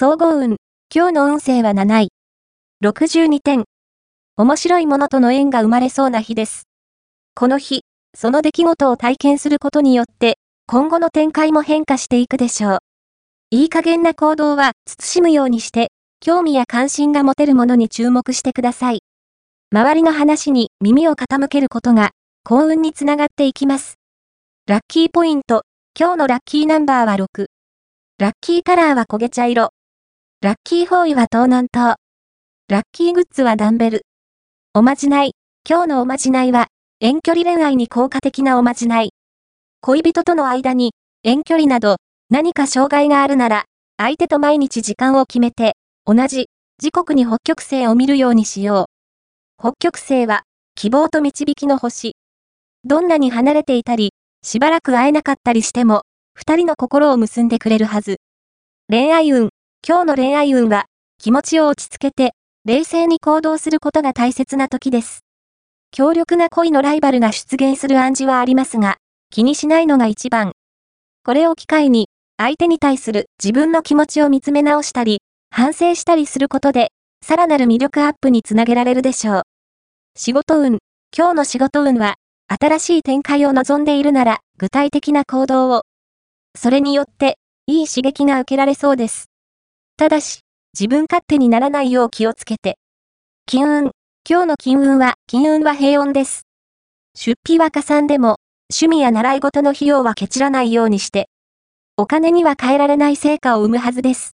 総合運。今日の運勢は7位。62点。面白いものとの縁が生まれそうな日です。この日、その出来事を体験することによって、今後の展開も変化していくでしょう。いい加減な行動は慎むようにして、興味や関心が持てるものに注目してください。周りの話に耳を傾けることが幸運につながっていきます。ラッキーポイント。今日のラッキーナンバーは6。ラッキーカラーは焦げ茶色。ラッキーフォーイは東南東。ラッキーグッズはダンベル。おまじない。今日のおまじないは、遠距離恋愛に効果的なおまじない。恋人との間に、遠距離など、何か障害があるなら、相手と毎日時間を決めて、同じ、時刻に北極星を見るようにしよう。北極星は、希望と導きの星。どんなに離れていたり、しばらく会えなかったりしても、二人の心を結んでくれるはず。恋愛運。今日の恋愛運は、気持ちを落ち着けて、冷静に行動することが大切な時です。強力な恋のライバルが出現する暗示はありますが、気にしないのが一番。これを機会に、相手に対する自分の気持ちを見つめ直したり、反省したりすることで、さらなる魅力アップにつなげられるでしょう。仕事運。今日の仕事運は、新しい展開を望んでいるなら、具体的な行動を。それによって、いい刺激が受けられそうです。ただし、自分勝手にならないよう気をつけて。金運。今日の金運は、金運は平穏です。出費は加算でも、趣味や習い事の費用はケチらないようにして。お金には変えられない成果を生むはずです。